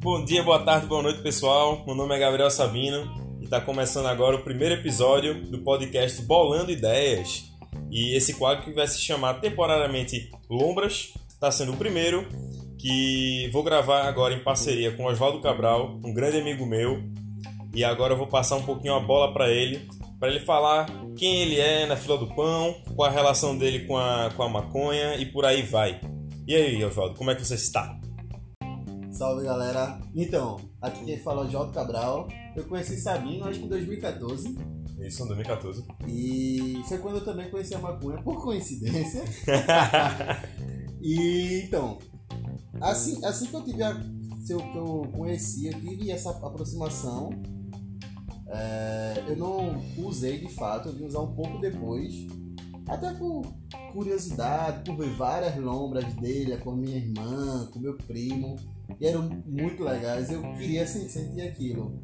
Bom dia, boa tarde, boa noite, pessoal. Meu nome é Gabriel Sabino e está começando agora o primeiro episódio do podcast Bolando Ideias. E esse quadro que vai se chamar temporariamente Lombras está sendo o primeiro que vou gravar agora em parceria com Oswaldo Cabral, um grande amigo meu. E agora eu vou passar um pouquinho a bola para ele, para ele falar quem ele é na fila do pão, qual a relação dele com a, com a maconha e por aí vai. E aí, Oswaldo, como é que você está? Salve galera! Então, aqui quem fala é o Jota Cabral. Eu conheci Sabino acho que em 2014. Isso, em 2014. E foi quando eu também conheci a maconha, por coincidência. e então, assim, assim que eu tive a. Que eu conheci, eu tive essa aproximação. É, eu não usei de fato, eu vim usar um pouco depois. Até por curiosidade, por ver várias lombras dele, com a minha irmã, com meu primo e eram muito legais. Eu queria sentir aquilo.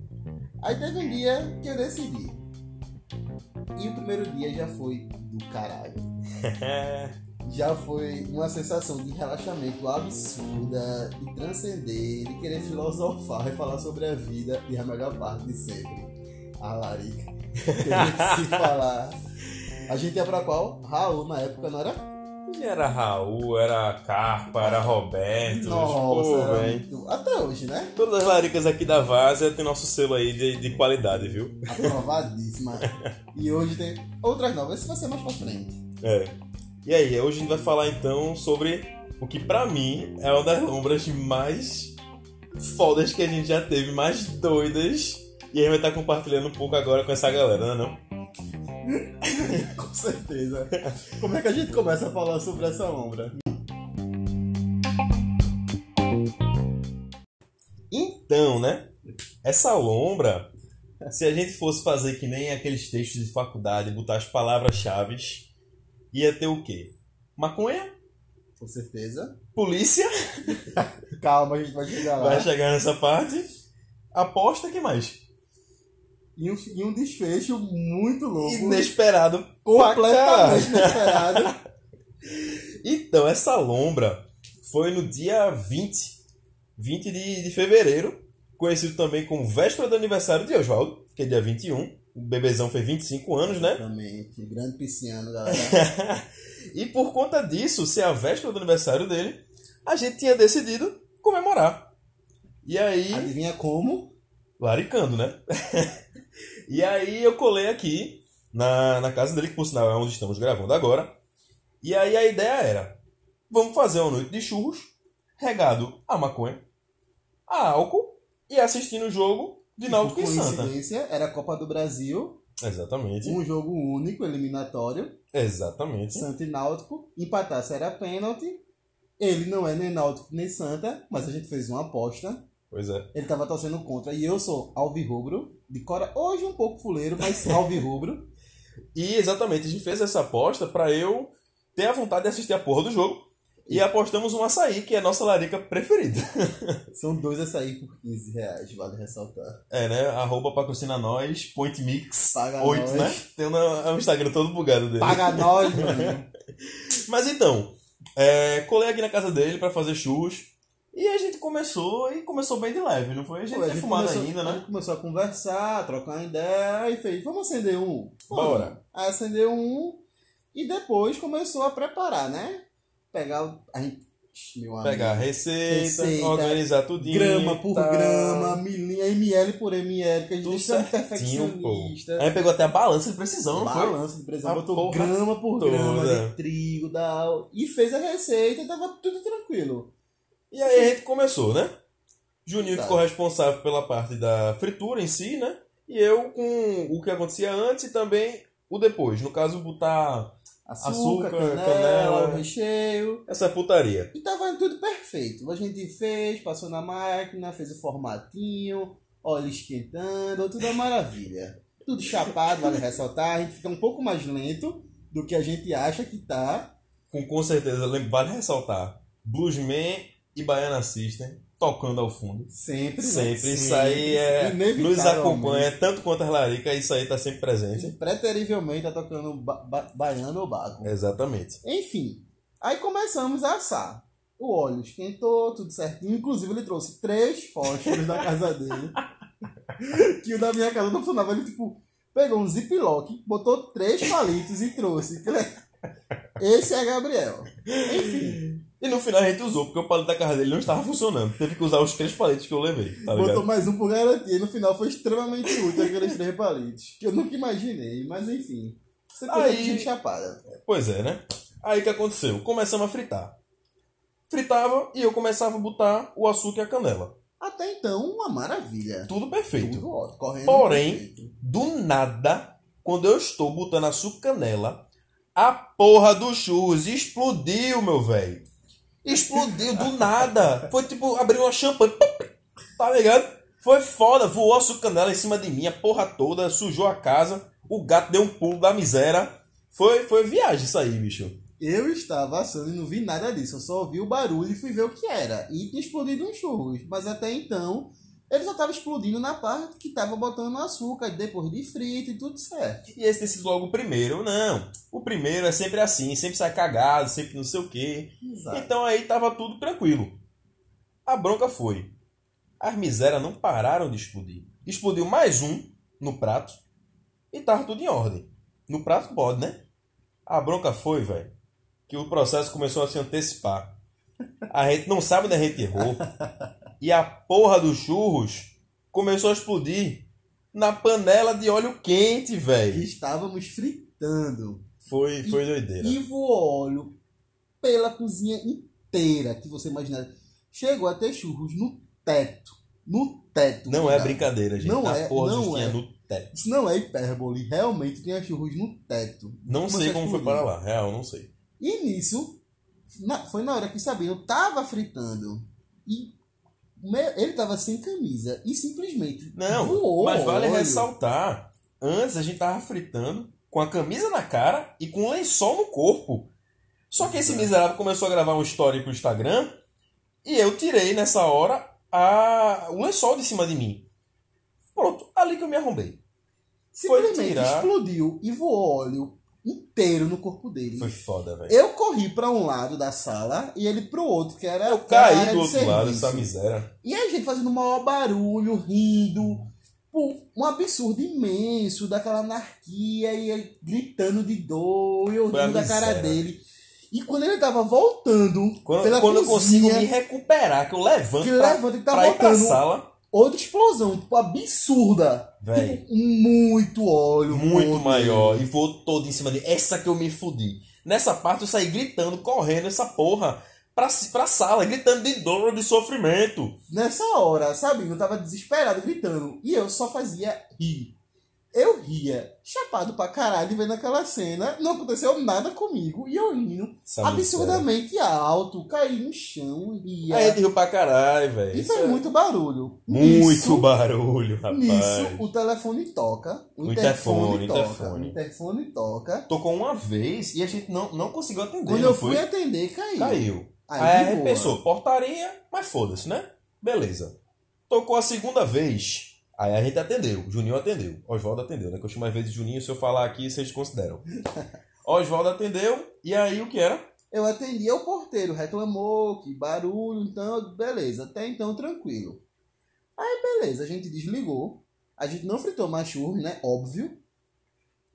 Aí teve um dia que eu decidi. E o primeiro dia já foi do caralho. já foi uma sensação de relaxamento absurda, de transcender, de querer filosofar e falar sobre a vida e a melhor parte de sempre. A larica. Se falar. A gente ia pra qual? Raul na época, não era? Era Raul, era Carpa, era Roberto. Nossa, pô, muito... Até hoje, né? Todas as laricas aqui da Várzea tem nosso selo aí de, de qualidade, viu? Aprovadíssima. e hoje tem outras novas, esse vai ser mais pra frente. É. E aí, hoje a gente vai falar então sobre o que pra mim é uma das lombras mais fodas que a gente já teve, mais doidas. E a gente vai estar compartilhando um pouco agora com essa galera, não é não? Com certeza. Como é que a gente começa a falar sobre essa lombra? Então, né? Essa lombra, se a gente fosse fazer que nem aqueles textos de faculdade, botar as palavras-chave, ia ter o quê? Maconha? Com certeza. Polícia? Calma, a gente vai chegar lá. Vai chegar nessa parte. Aposta, que mais? E um, e um desfecho muito louco. Inesperado. Completamente inesperado. então, essa lombra foi no dia 20, 20 de, de fevereiro, conhecido também como véspera do aniversário de Oswaldo, que é dia 21. O bebezão fez 25 anos, né? Exatamente. Grande pisciano, galera. e por conta disso, ser a véspera do aniversário dele, a gente tinha decidido comemorar. E aí. Adivinha como? Laricando, né? E aí eu colei aqui na, na casa dele, que por sinal é onde estamos gravando agora. E aí a ideia era: vamos fazer uma noite de churros, regado a maconha, a álcool e assistindo o jogo de Náutico e Santa. coincidência, era a Copa do Brasil. Exatamente. Um jogo único, eliminatório. Exatamente. Santa e Náutico. Empatasse era pênalti. Ele não é nem Náutico nem Santa, mas a gente fez uma aposta. Pois é. Ele tava torcendo contra. E eu sou alvirrubro, de cora. Hoje um pouco fuleiro, mas alvirrubro. e exatamente, a gente fez essa aposta para eu ter a vontade de assistir a porra do jogo. E apostamos um açaí, que é a nossa larica preferida. São dois açaí por 15 reais, vale ressaltar. É, né? Arroba patrocina nós, Point Mix. Paga 8, nós. né? Tem um Instagram todo bugado dele. Paga nós, mano. Mas então, é, colei aqui na casa dele para fazer churros. E a gente começou e começou bem de leve, não foi? A gente Pô, tinha fumado começou, ainda, A né? gente começou a conversar, trocar uma ideia e fez, vamos acender um? Bora. Aí acendeu um e depois começou a preparar, né? Pegar. A gente, meu amigo, Pegar a receita, Receita, organizar tudinho. grama por tá. grama, ml por ml, que a gente Tudo pô. perfeccionista. Aí pegou até a balança de precisão, não foi? Balança de precisão, A botou grama por toda. grama de trigo, da... e fez a receita e tava tudo tranquilo. E aí a gente começou, né? Juninho Tá. ficou responsável pela parte da fritura em si, né? E eu com o que acontecia antes e também o depois. No caso, botar Açúcar, Açúcar, canela, canela. o recheio. essa putaria. E tava tudo perfeito. A gente fez, passou na máquina, fez o formatinho, óleo esquentando, tudo uma maravilha. Tudo chapado, vale ressaltar. A gente fica um pouco mais lento do que a gente acha que tá. Com, com certeza, vale ressaltar. Bluesman e Baiana System tocando ao fundo. Sempre. né? Sempre. Isso aí é, nos acompanha, tanto quanto as laricas, isso aí tá sempre presente. Preterivelmente tá tocando ba ba- baiano ou baco. Exatamente. Enfim, aí começamos a assar. O óleo esquentou, tudo certinho. Inclusive, ele trouxe três fósforos da casa dele. que o da minha casa não funcionava. Ele, tipo, pegou um ziplock, botou três palitos e trouxe. Esse é Gabriel. Enfim. E no final a gente usou, porque o palito da casa dele não estava funcionando. Teve que usar os três palitos que eu levei. Tá Botou mais um por garantia. E no final foi extremamente útil aqueles três palitos. Que eu nunca imaginei, mas enfim. Você Aí- gente chapada. Pois é, né? Aí o que aconteceu? Começamos a fritar. Fritava e eu começava a botar o açúcar e a canela. Até então, uma maravilha. Tudo perfeito. Tudo ótimo. Correndo Porém, perfeito. Do nada, quando eu estou botando açúcar e canela, a porra do churros explodiu, meu velho. Explodiu do nada. Foi tipo, abriu uma champanhe. Tá ligado? Foi foda. Voou açúcar em cima de mim, a porra toda, sujou a casa. O gato deu um pulo da miséria. Foi, foi viagem isso aí, bicho. Eu estava assando e não vi nada disso. Eu só ouvi o barulho e fui ver o que era. E tinha explodido uns. Mas até então, ele só estava explodindo na parte que estava botando açúcar, depois de frito e tudo certo. E esse ter sido logo o primeiro. Não. O primeiro é sempre assim, sempre sai cagado, sempre não sei o quê. Exato. Então aí tava tudo tranquilo. A bronca foi. As misérias não pararam de explodir. Explodiu mais um no prato e tava tudo em ordem. No prato pode, né? A bronca foi, velho, que o processo começou a se antecipar. A gente não sabe onde a gente errou. E a porra dos churros começou a explodir na panela de óleo quente, E velho. estávamos fritando. Foi, foi doideira. E voou óleo pela cozinha inteira que você imaginar. Chegou a ter churros no teto. No teto. Não é cuidado. brincadeira, gente. Não a é, porra não é. no teto. Isso não é hipérbole. Realmente tinha churros no teto. Não Começou sei como foi para lá, real, não sei. E nisso, na- foi na hora que Sabino tava fritando. E ele tava sem camisa. E simplesmente Não, voou. mas vale óleo. ressaltar. Antes a gente tava fritando com a camisa na cara e com um lençol no corpo. Só que esse Exato. miserável começou a gravar um story pro Instagram e eu tirei nessa hora a, o lençol de cima de mim. Pronto, ali que eu me arrombei. Foi Simplesmente tirar. explodiu e voou óleo inteiro no corpo dele. Foi foda, velho. Eu corri pra um lado da sala e ele pro outro, que era Eu caí do outro lado serviço. dessa miséria. E a gente fazendo o maior barulho, rindo. Um absurdo imenso, daquela anarquia, e ele gritando de dor, e eu rindo da cara dele. E quando ele tava voltando Quando, pela quando eu consigo cozinha, me recuperar, que eu levanto que pra, levanta e tá ir pra voltando, sala, outra explosão, tipo, absurda. velho. Tipo, muito óleo. muito maior e voou todo em cima dele. Essa que eu me fudi. Nessa parte eu saí gritando, correndo essa porra pra, pra sala, gritando de dor, de sofrimento. Nessa hora, sabe? Eu tava desesperado, gritando. E eu só fazia rir. Eu ria, chapado pra caralho, vendo aquela cena. Não aconteceu nada comigo. E eu rindo Essa absurdamente alto. Caí no chão, ria. Aí riu pra caralho, velho. E foi é muito barulho. muito Nisso- barulho, rapaz. Nisso, o telefone toca. O, O interfone, interfone, toca. interfone. O interfone toca. Tocou uma vez e a gente não, não conseguiu atender. Quando eu fui foi? atender, caiu. Caiu. Aí, Aí, pensou, portaria, mas foda-se, né? Beleza. Tocou a segunda vez. Aí a gente atendeu. Juninho atendeu. Oswaldo atendeu, né? Que eu chamo às vezes Juninho, se eu falar aqui, vocês consideram. Oswaldo atendeu. E aí o que era? Eu atendi o porteiro, reclamou que barulho, então, beleza, até então tranquilo. Aí, beleza, a gente desligou, a gente não fritou mais churros, né? Óbvio.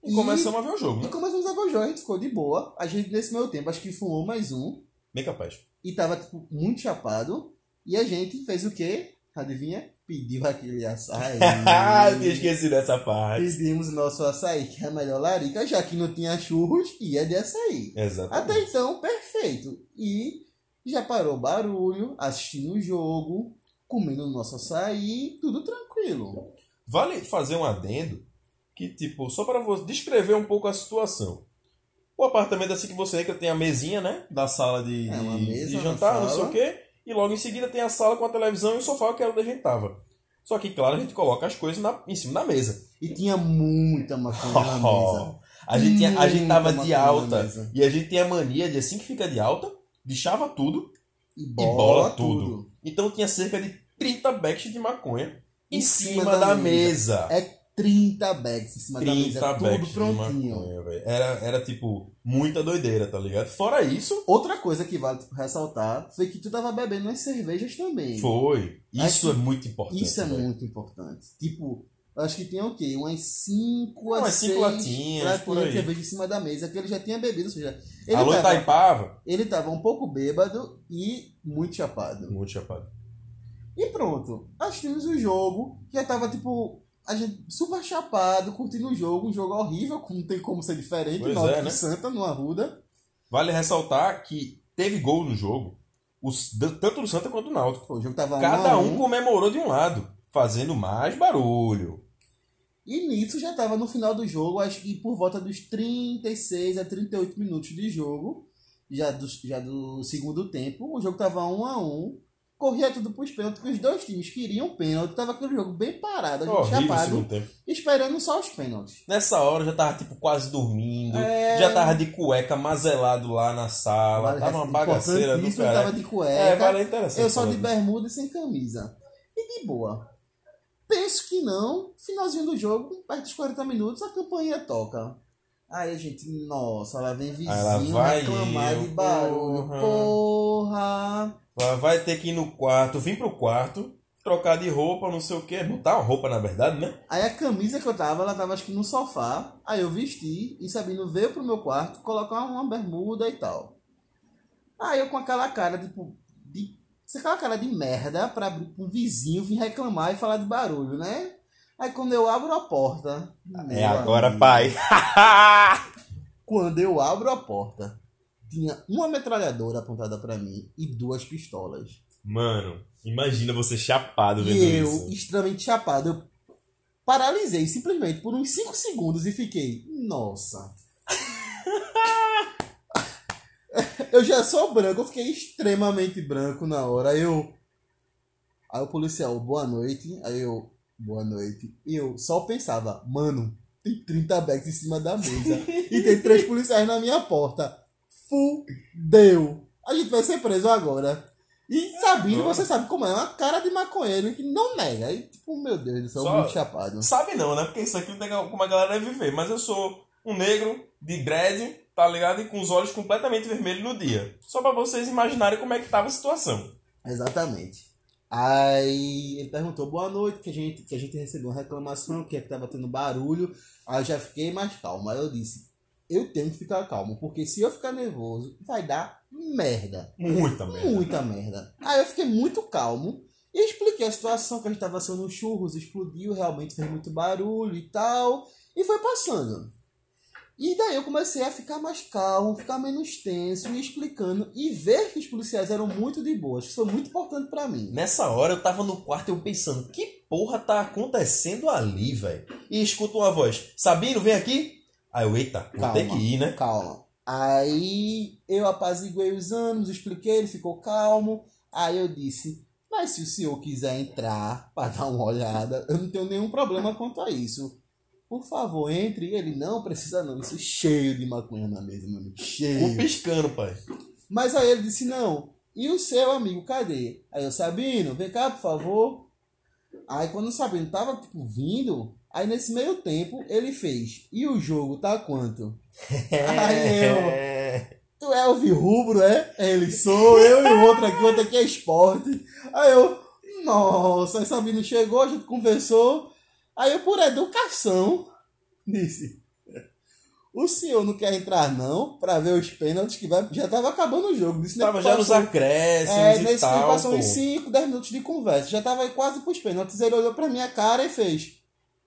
E começamos a ver o jogo, E né? começamos a ver o jogo, a gente ficou de boa. A gente, nesse meio tempo, acho que fumou mais um Bem capaz. e tava, tipo, muito chapado. E a gente fez o quê? Adivinha? Pediu aquele açaí. Ah, eu tinha esquecido dessa parte. Pedimos nosso açaí, que é a melhor larica, já que não tinha churros, ia de açaí. Exatamente. Até então, perfeito. E já parou o barulho, assistindo o jogo, comendo o nosso açaí, tudo tranquilo. Vale fazer um adendo que, tipo, só para você descrever um pouco a situação. O apartamento assim que você entra tem a mesinha, né? Da sala de, É, de- jantar, não sei o quê. E logo em seguida tem a sala com a televisão e o sofá, que era onde a gente tava. Só que, claro, a gente coloca as coisas na- em cima da mesa. E tinha muita maconha na mesa. a, gente tinha- a gente tava de alta. mesa. E a gente tem a mania de, assim que fica de alta, deixava tudo E e bola, bola tudo. tudo. Então tinha cerca de 30 bags de maconha em, Em cima, cima da, da mesa. É 30 bags em cima da 30 mesa, bags tudo prontinho. maconha. Era, era tipo muita doideira, tá ligado? Fora isso, Outra coisa que vale ressaltar foi que tu tava bebendo umas cervejas também. foi. Isso Acho é muito importante. Isso é velho. muito importante. Tipo, acho que tem o quê? Umas 5 a Umas 6 cinco latinhas, aí. de cerveja em cima da mesa que ele já tinha bebido. Ou seja, ele, Alô, tava, Itaipava. ele tava um pouco bêbado e muito chapado. Muito chapado. E pronto. Assistimos o jogo. Já tava, tipo, a gente super chapado, curtindo o jogo. Um jogo horrível, não tem como ser diferente. Pois Náutico é, né? Santa no Arruda. Vale ressaltar que teve gol no jogo, os, tanto do Santa quanto do Náutico. O jogo tava Cada a um comemorou de um lado, fazendo mais barulho. E nisso já tava no final do jogo, acho que por volta dos 36 a 38 minutos de jogo, já do, já do segundo tempo, o jogo tava 1 a 1 corria tudo pros pênaltis, porque os dois times queriam pênalti, tava aquele jogo bem parado, a gente Horrível chapado, tempo. esperando só os pênaltis. Nessa hora já tava tipo quase dormindo, É. já tava de cueca mazelado lá na sala, tava uma bagaceira do eu tava cara. de cueca, É, vale interessante. eu só de bermuda e sem camisa. E de boa. Penso que não. Finalzinho do jogo, perto dos 40 minutos, a campainha toca. Aí a gente, nossa, lá vem vizinho reclamar eu, de barulho. porra. Porra! Vai ter que ir no quarto, vir pro quarto, trocar de roupa, não sei o que, botar uma roupa na verdade, né? Aí a camisa que eu tava, ela tava acho que no sofá. Aí eu vesti e Sabino veio pro meu quarto colocar uma bermuda e tal. Aí eu com aquela cara, tipo, de. Aquela cara de merda pra um vizinho vir reclamar e falar de barulho, né? Aí quando eu abro a porta. É agora, amigo, pai. Quando eu abro a porta, tinha uma metralhadora apontada pra mim e duas pistolas. Mano, imagina você chapado vendo E eu, isso. extremamente chapado, eu paralisei simplesmente por uns 5 segundos e fiquei, nossa. eu já sou branco, eu fiquei extremamente branco na hora. Aí eu. Aí o policial, boa noite. Aí eu, boa noite. E eu só pensava, mano, tem 30 bags em cima da mesa. e tem três policiais na minha porta. Fudeu. A gente vai ser preso agora. E Sabino, você sabe como é, uma cara de maconheiro que não nega. E tipo, meu Deus do céu, Só- muito chapado. Sabe não, né? Porque isso aqui não tem como a galera deve viver. Mas eu sou um negro de dread, tá ligado? E com os olhos completamente vermelhos no dia. Só pra vocês imaginarem como é que tava a situação. Exatamente. Aí ele perguntou boa noite, que a gente, que a gente recebeu uma reclamação, que é que tava tendo barulho. Aí eu já fiquei mais calmo. Aí eu disse, eu tenho que ficar calmo, porque se eu ficar nervoso, vai dar merda. Muita merda. Muita merda. Aí eu fiquei muito calmo e expliquei a situação que a gente tava assando os churros, explodiu, realmente fez muito barulho e tal. E foi passando. E daí eu comecei a ficar mais calmo, ficar menos tenso e explicando e ver que os policiais eram muito de boa. Isso foi muito importante pra mim. Nessa hora eu tava no quarto e eu pensando, que porra tá acontecendo ali, velho? E escuto uma voz, Sabino, vem aqui. Aí eu, eita, vou Calma. ter que ir, né? Calma. Aí eu apaziguei os ânimos, expliquei, ele ficou calmo. Aí eu disse: Mas se o senhor quiser entrar para dar uma olhada, eu não tenho nenhum problema quanto a isso. Por favor, entre. Ele não precisa, não. Isso cheio de maconha na mesa, meu amigo. Um Cheio. piscando, pai. Mas aí ele disse: Não. E o seu amigo, cadê? Aí eu, Sabino, vem cá, por favor. Aí quando o Sabino tava tipo, vindo, aí nesse meio tempo ele fez: E o jogo tá quanto? Aí eu. É. Tu é o rubro, é? Ele sou, eu e o outro aqui, o outro aqui é esporte. Aí eu, nossa, aí Sabino chegou, a gente conversou. Aí eu, por educação, disse: O senhor não quer entrar, não, pra ver os pênaltis que vai. Já tava acabando o jogo. Disse, Tava nem já nos acréscimos É, e nesse tempo tal, passou uns 5, 10 minutos de conversa. Já tava aí quase pros pênaltis. Ele olhou pra minha cara e fez: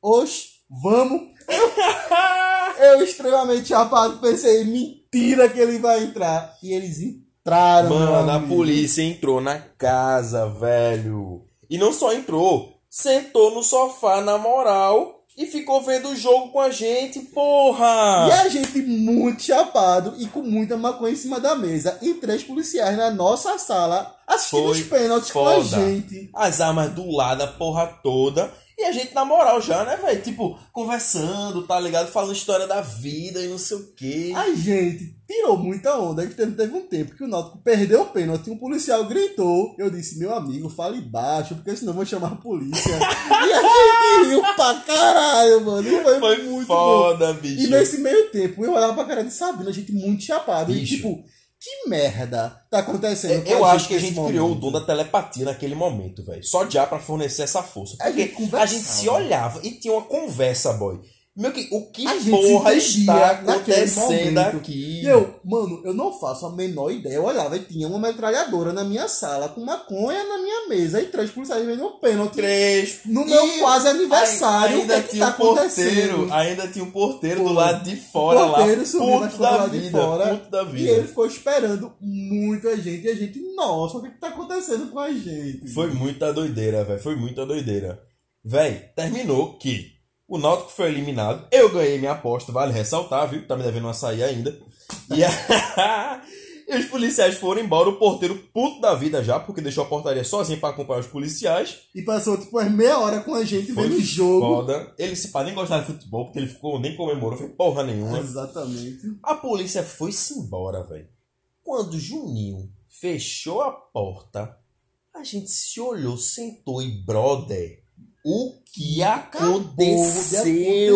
Oxe, vamos. Eu, extremamente chapado, pensei: mentira que ele vai entrar. E eles entraram. Mano, a polícia entrou na casa, velho. E não só entrou, sentou no sofá na moral e ficou vendo o jogo com a gente, porra! E a gente muito chapado e com muita maconha em cima da mesa. E três policiais na nossa sala assistindo Foi os pênaltis com a foda. gente. As armas do lado, a porra toda. E a gente na moral já, né, velho? Tipo, conversando, tá ligado? Falando história da vida e não sei o quê. A gente tirou muita onda. Que teve, teve um tempo que o Náutico perdeu o pênalti. Um policial gritou. Eu disse, meu amigo, fale baixo, porque senão eu vou chamar a polícia. e a gente riu pra caralho, mano. E foi, Foi muito foda, bom. bicho. E nesse meio tempo, eu olhava pra cara de Sabina, a gente muito chapado. Bicho. E tipo, que merda tá acontecendo? com Eu acho que a gente criou o momento? dom da telepatia naquele momento, velho. Só já pra fornecer essa força. A gente Porque a gente se olhava e tinha uma conversa, boy. Meu que, o que A porra está acontecendo aqui? E eu, mano, eu não faço a menor ideia. Eu olhava e tinha uma metralhadora na minha sala, com maconha na minha mesa e três policiais vendo um pênalti. Três. No meu E quase aniversário, Ainda que é tinha tá um porteiro, ainda tinha um porteiro do Pô, lado de fora lá, puto da de vida, fora, puto da E vida. ele ficou esperando muito a gente. E a gente, nossa, o que, que tá acontecendo com a gente? Foi muita doideira, velho. Foi muita doideira. Véi, terminou que o Náutico foi eliminado. Eu ganhei minha aposta, vale ressaltar, viu? Tá me devendo um açaí ainda. E, a- e os policiais foram embora. O porteiro puto da vida já, porque deixou a portaria sozinho pra acompanhar os policiais. E passou tipo umas meia hora com a gente Foi vendo o jogo. foda. Ele se pá nem gostava de futebol, porque ele ficou, nem comemorou, foi porra nenhuma. Exatamente. A polícia foi-se embora, velho. Quando Juninho fechou a porta, a gente se olhou, sentou e, brother, o que Acabou de aconteceu?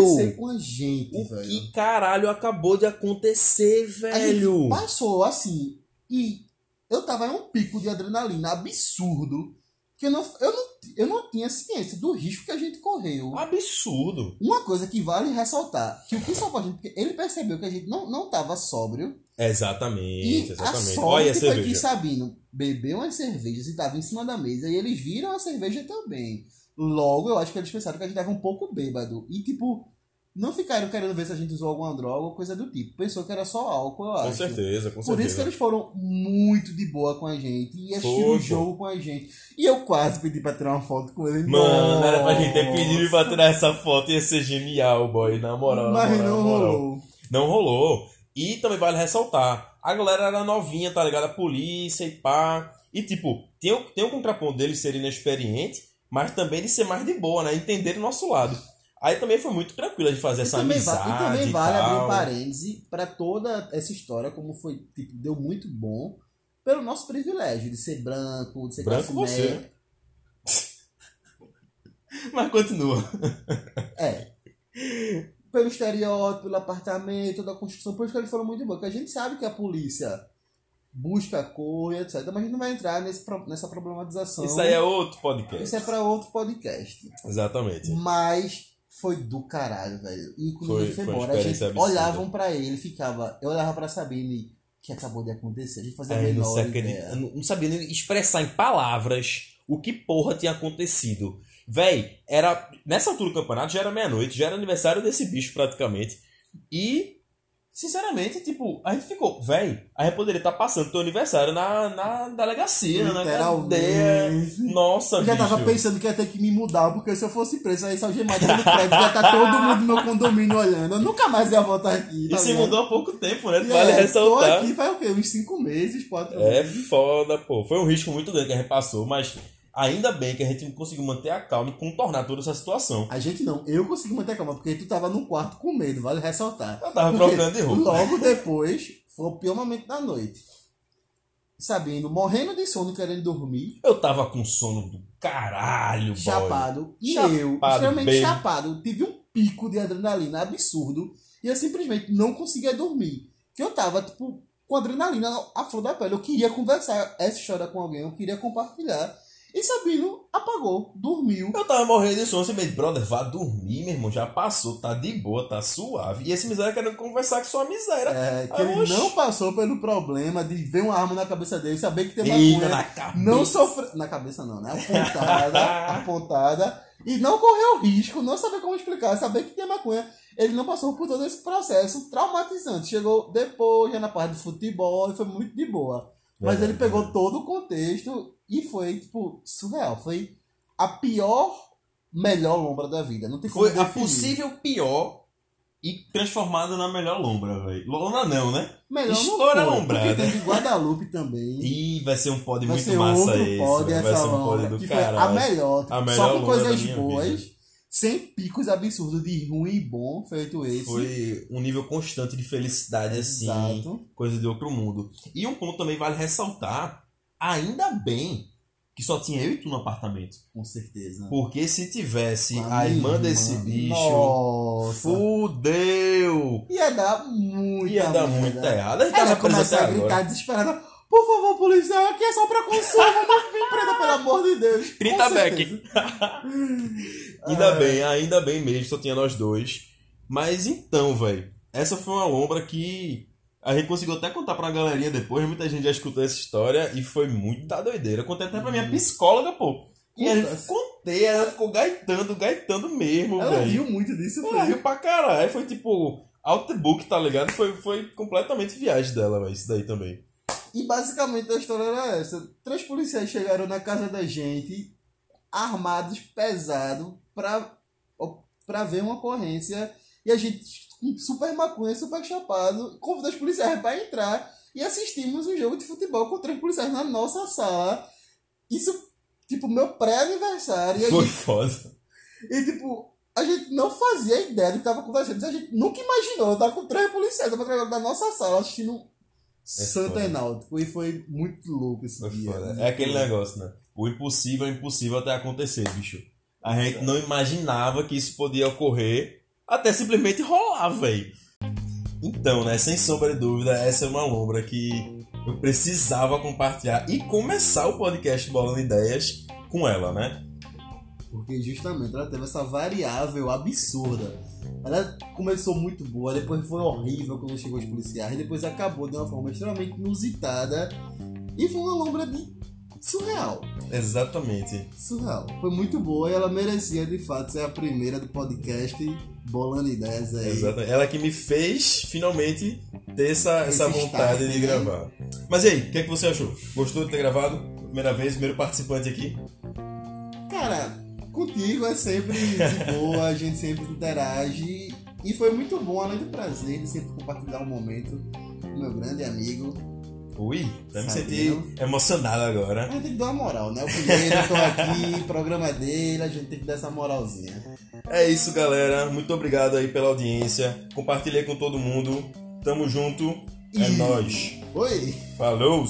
acontecer com a gente, O velho. que caralho acabou de acontecer, A velho? passou assim. E eu tava em um pico de adrenalina absurdo. Que eu não, eu não, eu não tinha ciência do risco que a gente correu. Absurdo. Uma coisa que vale ressaltar, que o que salvou a gente, porque ele percebeu que a gente não, não tava sóbrio. Exatamente, E a exatamente. sorte Olha a foi que cerveja. Sabino bebeu umas cervejas e tava em cima da mesa. E eles viram a cerveja também. Logo, eu acho que eles pensaram que a gente tava um pouco bêbado. E, tipo, não ficaram querendo ver se a gente usou alguma droga ou coisa do tipo. Pensou que era só álcool, eu acho. Com certeza, com Por certeza. isso que eles foram muito de boa com a gente e assistiram o jogo com a gente. E eu quase pedi pra tirar uma foto com ele. Mano, era pra gente ter Nossa. pedido pra tirar essa foto, ia ser genial, boy, na moral. na Mas moral, não na moral. rolou. Não rolou. E também vale ressaltar, a galera era novinha, tá ligado? A polícia e pá. E tipo, tem o, tem o contraponto deles serem inexperiente, mas também de ser mais de boa, né? Entender o nosso lado. Aí também foi muito tranquilo de fazer E essa também, va- amizade. e também e vale abrir um parêntese pra toda essa história, como foi, tipo, deu muito bom pelo nosso privilégio de ser branco, de ser Branco classe você. Mas continua. É. Pelo estereótipo, pelo apartamento, da construção, por isso que eles foram muito bons. Porque a gente sabe que a polícia busca cor e etc. Mas a gente não vai entrar nesse, nessa problematização. Isso aí é outro podcast. Isso é pra outro podcast. Exatamente. Mas foi do caralho, velho. E quando Foi- a gente foi foi embora, a gente absurda. olhavam pra ele, ficava. Eu olhava pra Sabine que acabou de acontecer. A gente fazia a Aí não, menor se acredita- não não sabia nem expressar em palavras o que porra tinha acontecido. Véi, era. Nessa altura do campeonato já era meia-noite, já era aniversário desse bicho praticamente. E, sinceramente, tipo, a gente ficou, véi, a gente poderia estar passando teu aniversário na, na delegacia, na cadeia. Literalmente. Nossa, Eu já bicho. tava pensando que ia ter que me mudar, porque se eu fosse preso, aí só gemado no prédio, ia estar todo mundo no meu condomínio olhando. Eu nunca mais ia voltar aqui. E tá se ligado? mudou há pouco tempo, né? E Vale é, Tô ressaltar. aqui faz o quê? Uns cinco meses, quatro É meses. foda, pô. Foi um risco muito grande que a gente passou, mas ainda bem que a gente conseguiu manter a calma e contornar toda essa situação. A gente não, eu consegui manter a calma, porque tu tava no quarto com medo, vale ressaltar. Eu tava Porque trocando de roupa. Logo depois, foi o pior momento da noite. Sabendo, morrendo de sono, querendo dormir, Eu tava com sono do caralho, boy. chapado. E Chapado, eu, extremamente baby. chapado, tive um pico de adrenalina absurdo. E eu simplesmente não conseguia dormir. Que eu tava, tipo, com adrenalina à flor da pele. Eu queria conversar essa história com alguém, eu queria compartilhar. E Sabino apagou, dormiu. Eu tava morrendo de sono, assim, meio, brother, vá dormir, meu irmão, já passou, tá de boa, tá suave. E esse miséria querendo conversar com sua miséria. É, que Ah, ele oxe. não passou pelo problema de ver uma arma na cabeça dele, saber que tem Eita, maconha. na cabeça. não sofreu. Na cabeça não, né? Apontada, apontada. E não correu risco, não saber como explicar, saber que tem maconha. Ele não passou por todo esse processo traumatizante. Chegou depois, já na parte do futebol, e foi muito de boa. Mas ele pegou todo o contexto e foi, tipo, surreal. Foi a pior, melhor lombra da vida. Não tem como Foi a definir. possível pior e transformada na melhor lombra, velho. Lombra não, né? Melhor História não foi, lombrada. Porque teve Guadalupe também. Ih, vai ser um pod Vai muito ser massa outro esse. pod velho. essa vai ser um lombra, pod do que foi a caralho. melhor. A melhor só com lombra da coisas minha boas. vida. Sem picos absurdos de ruim e bom, feito esse. Foi um nível constante de felicidade, assim, Exato. coisa de outro mundo. E um ponto também vale ressaltar, ainda bem que só tinha eu e tu no apartamento. Com certeza. Porque se tivesse Com a irmã desse bicho, Nossa. fudeu! Ia dar muito Ia dar merda. muito errado. A Ela até a gritar desesperada. Por favor, policial, aqui é só pra consumo, não me prenda, pelo amor de Deus. 30 Com back. certeza. Ainda bem, ainda bem mesmo, só tinha nós dois. Mas então, velho, essa foi uma lombra que a gente conseguiu até contar pra galerinha depois, muita gente já escutou essa história e foi muita doideira. Eu contei até pra minha psicóloga, pô. E a gente Puta. contei, ela ficou gaitando, gaitando mesmo, Ela velho. riu muito disso, Ela foi. riu pra caralho, foi tipo outbook, tá ligado? Foi, foi completamente viagem dela, velho, isso daí também. E basicamente a história era essa. Três policiais chegaram na casa da gente, armados, pesados, pra, pra ver uma ocorrência. E a gente, super maconha, super chapado, convidou os policiais pra entrar e assistimos um jogo de futebol com três policiais na nossa sala. Isso, tipo, meu pré-aniversário. Foi gente- foda. E, tipo, a gente não fazia ideia do que tava acontecendo. A gente nunca imaginou. Eu tava com três policiais na nossa sala assistindo Santa foda. Náutico. E foi muito louco esse Foi dia. foda. Muito É aquele negócio, né? O impossível é impossível até acontecer, bicho. A gente não imaginava que isso podia ocorrer até simplesmente rolar, velho. Então, né, sem sombra de dúvida, essa é uma lombra que eu precisava compartilhar e começar o podcast Bolando Ideias com ela, né? Porque justamente ela teve essa variável absurda. Ela começou muito boa, depois foi horrível quando chegou os policiais, depois acabou de uma forma extremamente inusitada. E foi uma lombra de surreal. Exatamente. Surreal. Foi muito boa e ela merecia de fato ser a primeira do podcast Bolando Ideias aí. Exatamente. Ela que me fez finalmente ter essa, Esse essa vontade start, de né? gravar. Mas e aí, o que, é que você achou? Gostou de ter gravado? Primeira vez, primeiro participante aqui? Contigo é sempre de boa, a gente sempre interage. E foi muito bom, além do prazer de sempre compartilhar um momento com meu grande amigo. Ui, até me Sabino. senti emocionado agora. A gente tem que dar uma moral, né? O primeiro eu tô aqui, programa é dele, a gente tem que dar essa moralzinha. É isso, galera. Muito obrigado aí pela audiência. Compartilhei com todo mundo. Tamo junto. É E- nóis. Oi! Falou!